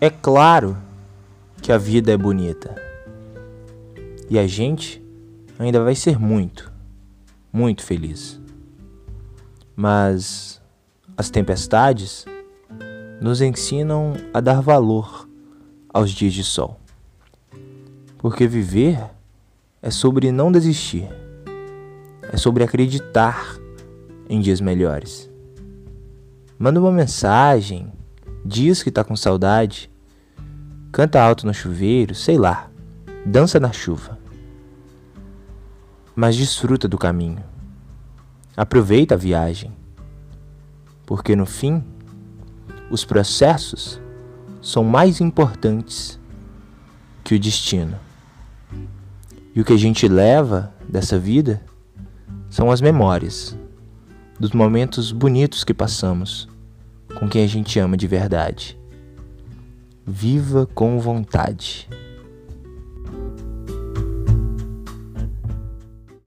É claro que a vida é bonita. E a gente ainda vai ser muito, muito feliz. Mas as tempestades nos ensinam a dar valor aos dias de sol. Porque viver é sobre não desistir, é sobre acreditar em dias melhores. Manda uma mensagem, diz que tá com saudade, canta alto no chuveiro, sei lá, dança na chuva. Mas desfruta do caminho. Aproveita a viagem. Porque no fim, os processos são mais importantes que o destino. E o que a gente leva dessa vida são as memórias dos momentos bonitos que passamos com quem a gente ama de verdade. Viva com vontade.